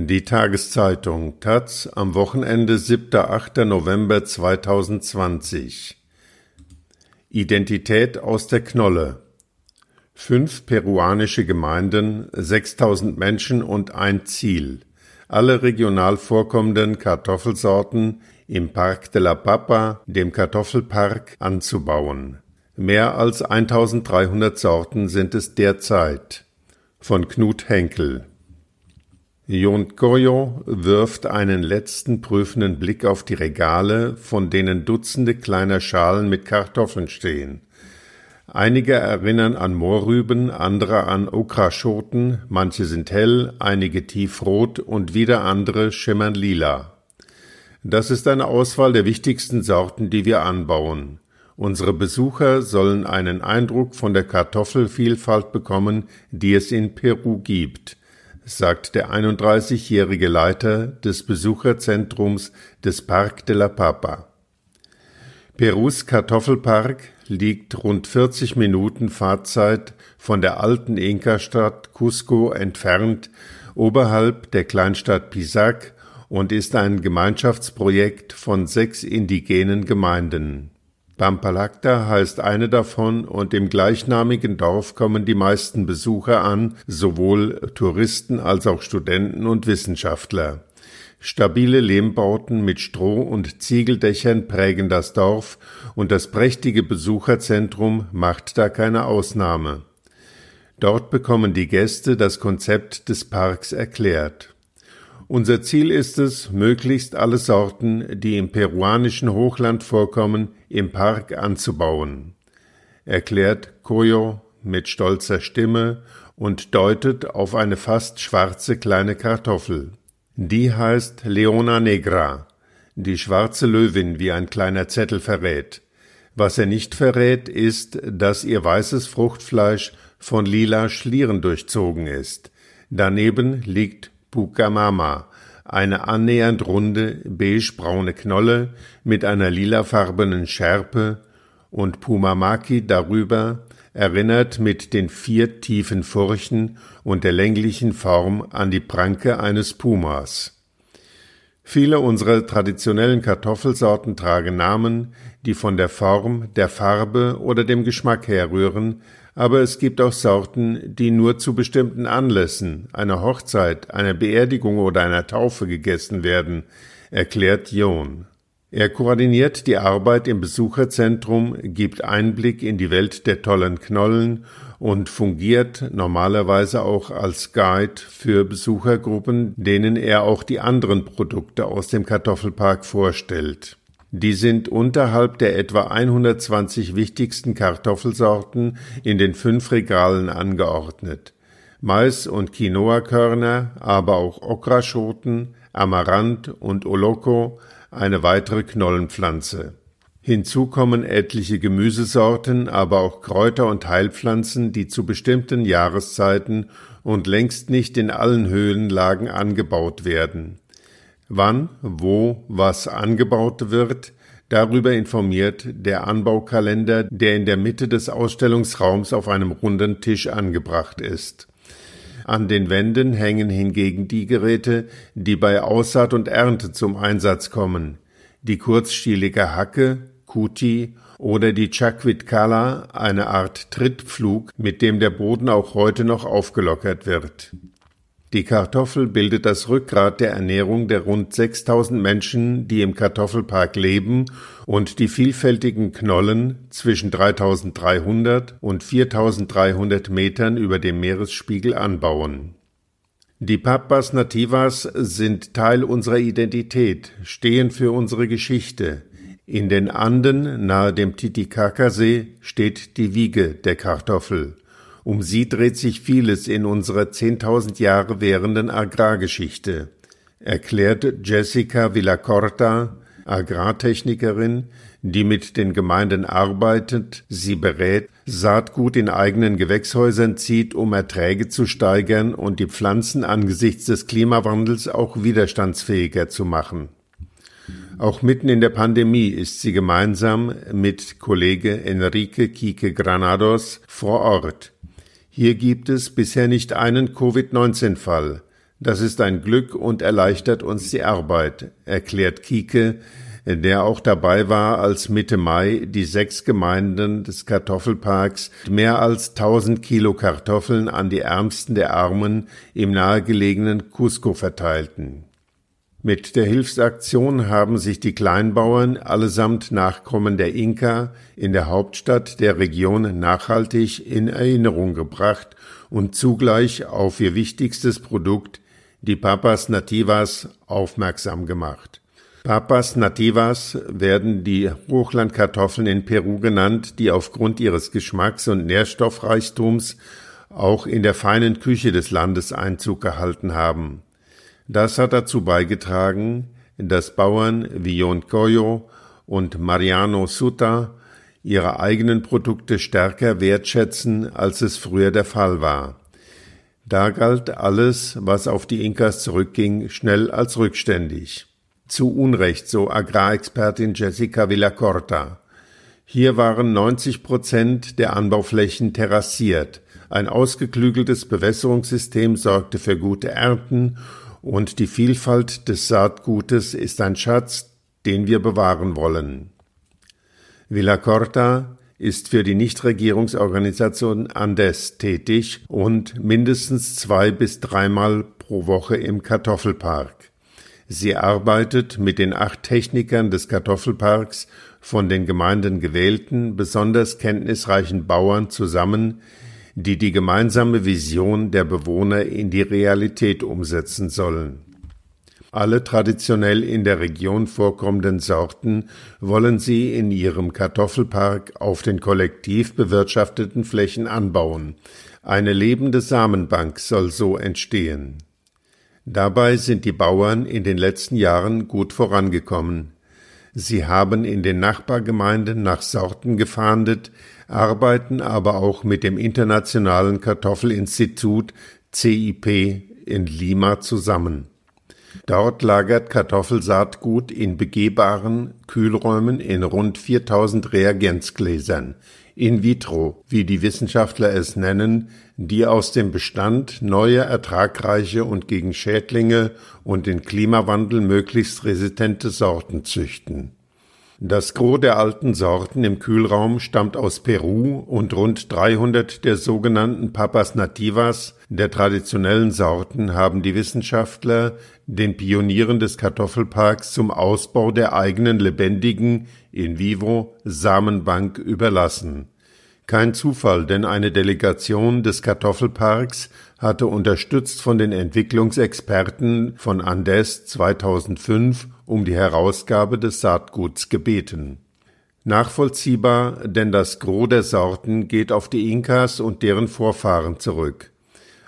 Die Tageszeitung taz am Wochenende 7.8. November 2020 Identität aus der Knolle Fünf peruanische Gemeinden, 6000 Menschen und ein Ziel. Alle regional vorkommenden Kartoffelsorten im Park de la Papa, dem Kartoffelpark, anzubauen. Mehr als 1300 Sorten sind es derzeit. Von Knut Henkel Jontgoyo wirft einen letzten prüfenden Blick auf die Regale, von denen Dutzende kleiner Schalen mit Kartoffeln stehen. Einige erinnern an Mohrrüben, andere an Okraschoten, manche sind hell, einige tiefrot und wieder andere schimmern lila. Das ist eine Auswahl der wichtigsten Sorten, die wir anbauen. Unsere Besucher sollen einen Eindruck von der Kartoffelvielfalt bekommen, die es in Peru gibt sagt der 31-jährige Leiter des Besucherzentrums des Parc de la Papa. Perus Kartoffelpark liegt rund 40 Minuten Fahrzeit von der alten Inka-Stadt Cusco entfernt, oberhalb der Kleinstadt Pisac und ist ein Gemeinschaftsprojekt von sechs indigenen Gemeinden. Pampalacta heißt eine davon und im gleichnamigen Dorf kommen die meisten Besucher an, sowohl Touristen als auch Studenten und Wissenschaftler. Stabile Lehmbauten mit Stroh- und Ziegeldächern prägen das Dorf und das prächtige Besucherzentrum macht da keine Ausnahme. Dort bekommen die Gäste das Konzept des Parks erklärt. Unser Ziel ist es, möglichst alle Sorten, die im peruanischen Hochland vorkommen, im Park anzubauen, erklärt Koyo mit stolzer Stimme und deutet auf eine fast schwarze kleine Kartoffel. Die heißt Leona Negra, die schwarze Löwin, wie ein kleiner Zettel verrät. Was er nicht verrät, ist, dass ihr weißes Fruchtfleisch von lila Schlieren durchzogen ist. Daneben liegt Pukamama, eine annähernd runde, beigebraune Knolle mit einer lilafarbenen Schärpe und Pumamaki darüber erinnert mit den vier tiefen Furchen und der länglichen Form an die Pranke eines Pumas. Viele unserer traditionellen Kartoffelsorten tragen Namen, die von der Form, der Farbe oder dem Geschmack herrühren, aber es gibt auch Sorten, die nur zu bestimmten Anlässen, einer Hochzeit, einer Beerdigung oder einer Taufe gegessen werden, erklärt John. Er koordiniert die Arbeit im Besucherzentrum, gibt Einblick in die Welt der tollen Knollen und fungiert normalerweise auch als Guide für Besuchergruppen, denen er auch die anderen Produkte aus dem Kartoffelpark vorstellt. Die sind unterhalb der etwa 120 wichtigsten Kartoffelsorten in den fünf Regalen angeordnet. Mais- und Quinoa-Körner, aber auch Okraschoten, Amaranth und Oloko, eine weitere Knollenpflanze. Hinzu kommen etliche Gemüsesorten, aber auch Kräuter und Heilpflanzen, die zu bestimmten Jahreszeiten und längst nicht in allen Höhenlagen angebaut werden. Wann, wo, was angebaut wird, darüber informiert der Anbaukalender, der in der Mitte des Ausstellungsraums auf einem runden Tisch angebracht ist. An den Wänden hängen hingegen die Geräte, die bei Aussaat und Ernte zum Einsatz kommen. Die kurzstielige Hacke, Kuti oder die Chakwit-Kala, eine Art Trittpflug, mit dem der Boden auch heute noch aufgelockert wird. Die Kartoffel bildet das Rückgrat der Ernährung der rund 6000 Menschen, die im Kartoffelpark leben und die vielfältigen Knollen zwischen 3300 und 4300 Metern über dem Meeresspiegel anbauen. Die Papas Nativas sind Teil unserer Identität, stehen für unsere Geschichte. In den Anden nahe dem Titicacasee steht die Wiege der Kartoffel. Um sie dreht sich vieles in unserer 10.000 Jahre währenden Agrargeschichte, erklärt Jessica Villacorta, Agrartechnikerin, die mit den Gemeinden arbeitet, sie berät, Saatgut in eigenen Gewächshäusern zieht, um Erträge zu steigern und die Pflanzen angesichts des Klimawandels auch widerstandsfähiger zu machen. Auch mitten in der Pandemie ist sie gemeinsam mit Kollege Enrique Kike Granados vor Ort, hier gibt es bisher nicht einen Covid-19-Fall, Das ist ein Glück und erleichtert uns die Arbeit, erklärt Kike, der auch dabei war, als Mitte Mai die sechs Gemeinden des Kartoffelparks mehr als 1000 Kilo Kartoffeln an die Ärmsten der Armen im nahegelegenen Cusco verteilten. Mit der Hilfsaktion haben sich die Kleinbauern, allesamt Nachkommen der Inka, in der Hauptstadt der Region nachhaltig in Erinnerung gebracht und zugleich auf ihr wichtigstes Produkt, die Papas Nativas, aufmerksam gemacht. Papas Nativas werden die Hochlandkartoffeln in Peru genannt, die aufgrund ihres Geschmacks und Nährstoffreichtums auch in der feinen Küche des Landes Einzug gehalten haben. Das hat dazu beigetragen, dass Bauern wie Jon Coyo und Mariano Suta ihre eigenen Produkte stärker wertschätzen, als es früher der Fall war. Da galt alles, was auf die Inkas zurückging, schnell als rückständig. Zu Unrecht, so Agrarexpertin Jessica Villacorta. Hier waren 90 Prozent der Anbauflächen terrassiert. Ein ausgeklügeltes Bewässerungssystem sorgte für gute Ernten und die Vielfalt des Saatgutes ist ein Schatz, den wir bewahren wollen. Villacorta ist für die Nichtregierungsorganisation Andes tätig und mindestens zwei bis dreimal pro Woche im Kartoffelpark. Sie arbeitet mit den acht Technikern des Kartoffelparks von den Gemeinden gewählten, besonders kenntnisreichen Bauern zusammen, die die gemeinsame Vision der Bewohner in die Realität umsetzen sollen. Alle traditionell in der Region vorkommenden Sorten wollen sie in ihrem Kartoffelpark auf den kollektiv bewirtschafteten Flächen anbauen. Eine lebende Samenbank soll so entstehen. Dabei sind die Bauern in den letzten Jahren gut vorangekommen. Sie haben in den Nachbargemeinden nach Sorten gefahndet, arbeiten aber auch mit dem Internationalen Kartoffelinstitut CIP in Lima zusammen. Dort lagert Kartoffelsaatgut in begehbaren Kühlräumen in rund 4000 Reagenzgläsern in vitro, wie die Wissenschaftler es nennen, die aus dem Bestand neue, ertragreiche und gegen Schädlinge und den Klimawandel möglichst resistente Sorten züchten. Das Gros der alten Sorten im Kühlraum stammt aus Peru und rund 300 der sogenannten Papas nativas, der traditionellen Sorten, haben die Wissenschaftler den Pionieren des Kartoffelparks zum Ausbau der eigenen lebendigen in vivo Samenbank überlassen. Kein Zufall, denn eine Delegation des Kartoffelparks hatte unterstützt von den Entwicklungsexperten von Andes 2005 um die Herausgabe des Saatguts gebeten. Nachvollziehbar, denn das Gros der Sorten geht auf die Inkas und deren Vorfahren zurück.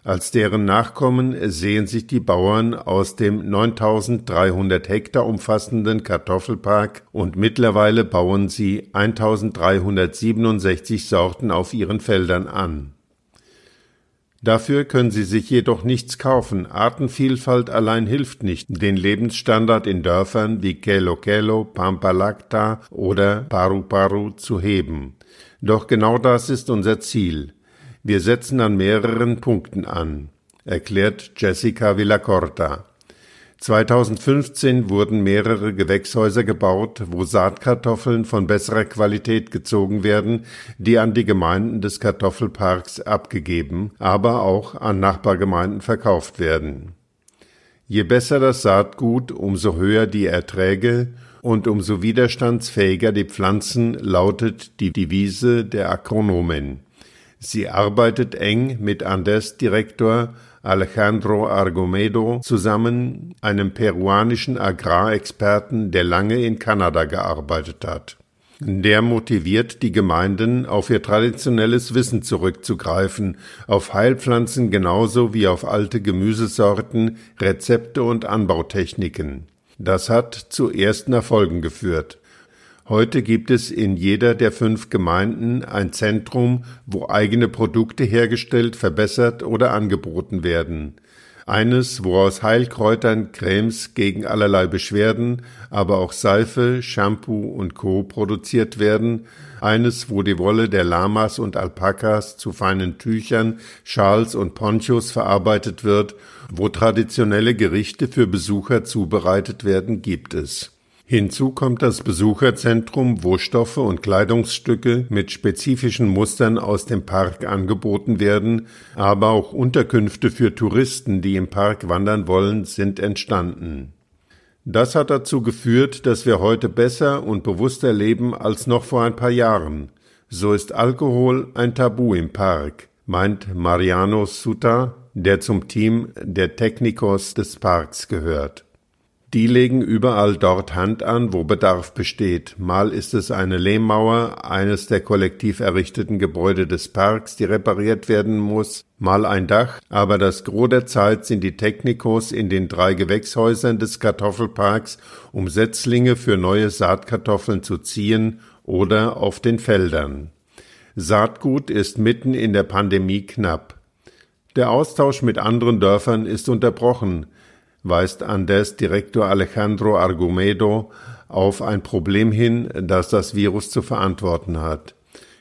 Als deren Nachkommen sehen sich die Bauern aus dem 9300 Hektar umfassenden Kartoffelpark und mittlerweile bauen sie 1367 Sorten auf ihren Feldern an. Dafür können sie sich jedoch nichts kaufen. Artenvielfalt allein hilft nicht, den Lebensstandard in Dörfern wie Kelo Kelo, Pampalacta oder Paru Paru zu heben. Doch genau das ist unser Ziel. Wir setzen an mehreren Punkten an, erklärt Jessica Villacorta. 2015 wurden mehrere Gewächshäuser gebaut, wo Saatkartoffeln von besserer Qualität gezogen werden, die an die Gemeinden des Kartoffelparks abgegeben, aber auch an Nachbargemeinden verkauft werden. Je besser das Saatgut, umso höher die Erträge und umso widerstandsfähiger die Pflanzen, lautet die Devise der Agronomen. Sie arbeitet eng mit Andes-Direktor Alejandro Argomedo zusammen, einem peruanischen Agrarexperten, der lange in Kanada gearbeitet hat. Der motiviert die Gemeinden, auf ihr traditionelles Wissen zurückzugreifen, auf Heilpflanzen genauso wie auf alte Gemüsesorten, Rezepte und Anbautechniken. Das hat zu ersten Erfolgen geführt. Heute gibt es in jeder der fünf Gemeinden ein Zentrum, wo eigene Produkte hergestellt, verbessert oder angeboten werden. eines, wo aus Heilkräutern Cremes gegen allerlei Beschwerden, aber auch Seife, Shampoo und Co. produziert werden, eines, wo die Wolle der Lamas und Alpakas zu feinen Tüchern, Schals und Ponchos verarbeitet wird, wo traditionelle Gerichte für Besucher zubereitet werden, gibt es. Hinzu kommt das Besucherzentrum, wo Stoffe und Kleidungsstücke mit spezifischen Mustern aus dem Park angeboten werden, aber auch Unterkünfte für Touristen, die im Park wandern wollen, sind entstanden. Das hat dazu geführt, dass wir heute besser und bewusster leben als noch vor ein paar Jahren. So ist Alkohol ein Tabu im Park, meint Mariano Suta, der zum Team der Technikos des Parks gehört. Die legen überall dort Hand an, wo Bedarf besteht. Mal ist es eine Lehmmauer, eines der kollektiv errichteten Gebäude des Parks, die repariert werden muss, mal ein Dach, aber das Gros der Zeit sind die Technikos in den drei Gewächshäusern des Kartoffelparks, um Setzlinge für neue Saatkartoffeln zu ziehen oder auf den Feldern. Saatgut ist mitten in der Pandemie knapp. Der Austausch mit anderen Dörfern ist unterbrochen, weist Andes Direktor Alejandro Argumedo auf ein Problem hin, das das Virus zu verantworten hat.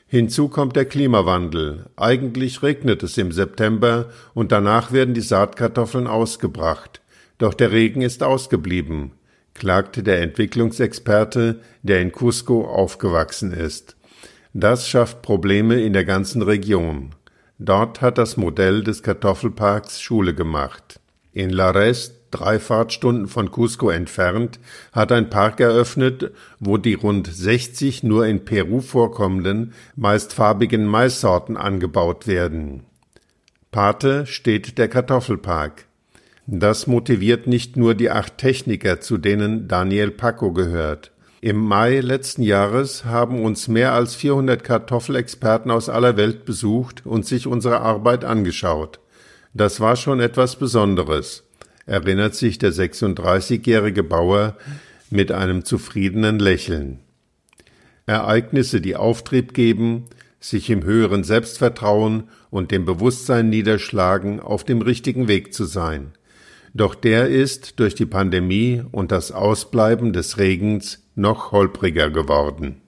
Hinzu kommt der Klimawandel. Eigentlich regnet es im September und danach werden die Saatkartoffeln ausgebracht. Doch der Regen ist ausgeblieben, klagte der Entwicklungsexperte, der in Cusco aufgewachsen ist. Das schafft Probleme in der ganzen Region. Dort hat das Modell des Kartoffelparks Schule gemacht. In Lares drei Fahrtstunden von Cusco entfernt, hat ein Park eröffnet, wo die rund 60 nur in Peru vorkommenden, meist farbigen Maissorten angebaut werden. Pate steht der Kartoffelpark. Das motiviert nicht nur die acht Techniker, zu denen Daniel Paco gehört. Im Mai letzten Jahres haben uns mehr als 400 Kartoffelexperten aus aller Welt besucht und sich unsere Arbeit angeschaut. Das war schon etwas Besonderes erinnert sich der 36-jährige Bauer mit einem zufriedenen Lächeln. Ereignisse, die Auftrieb geben, sich im höheren Selbstvertrauen und dem Bewusstsein niederschlagen, auf dem richtigen Weg zu sein. Doch der ist durch die Pandemie und das Ausbleiben des Regens noch holpriger geworden.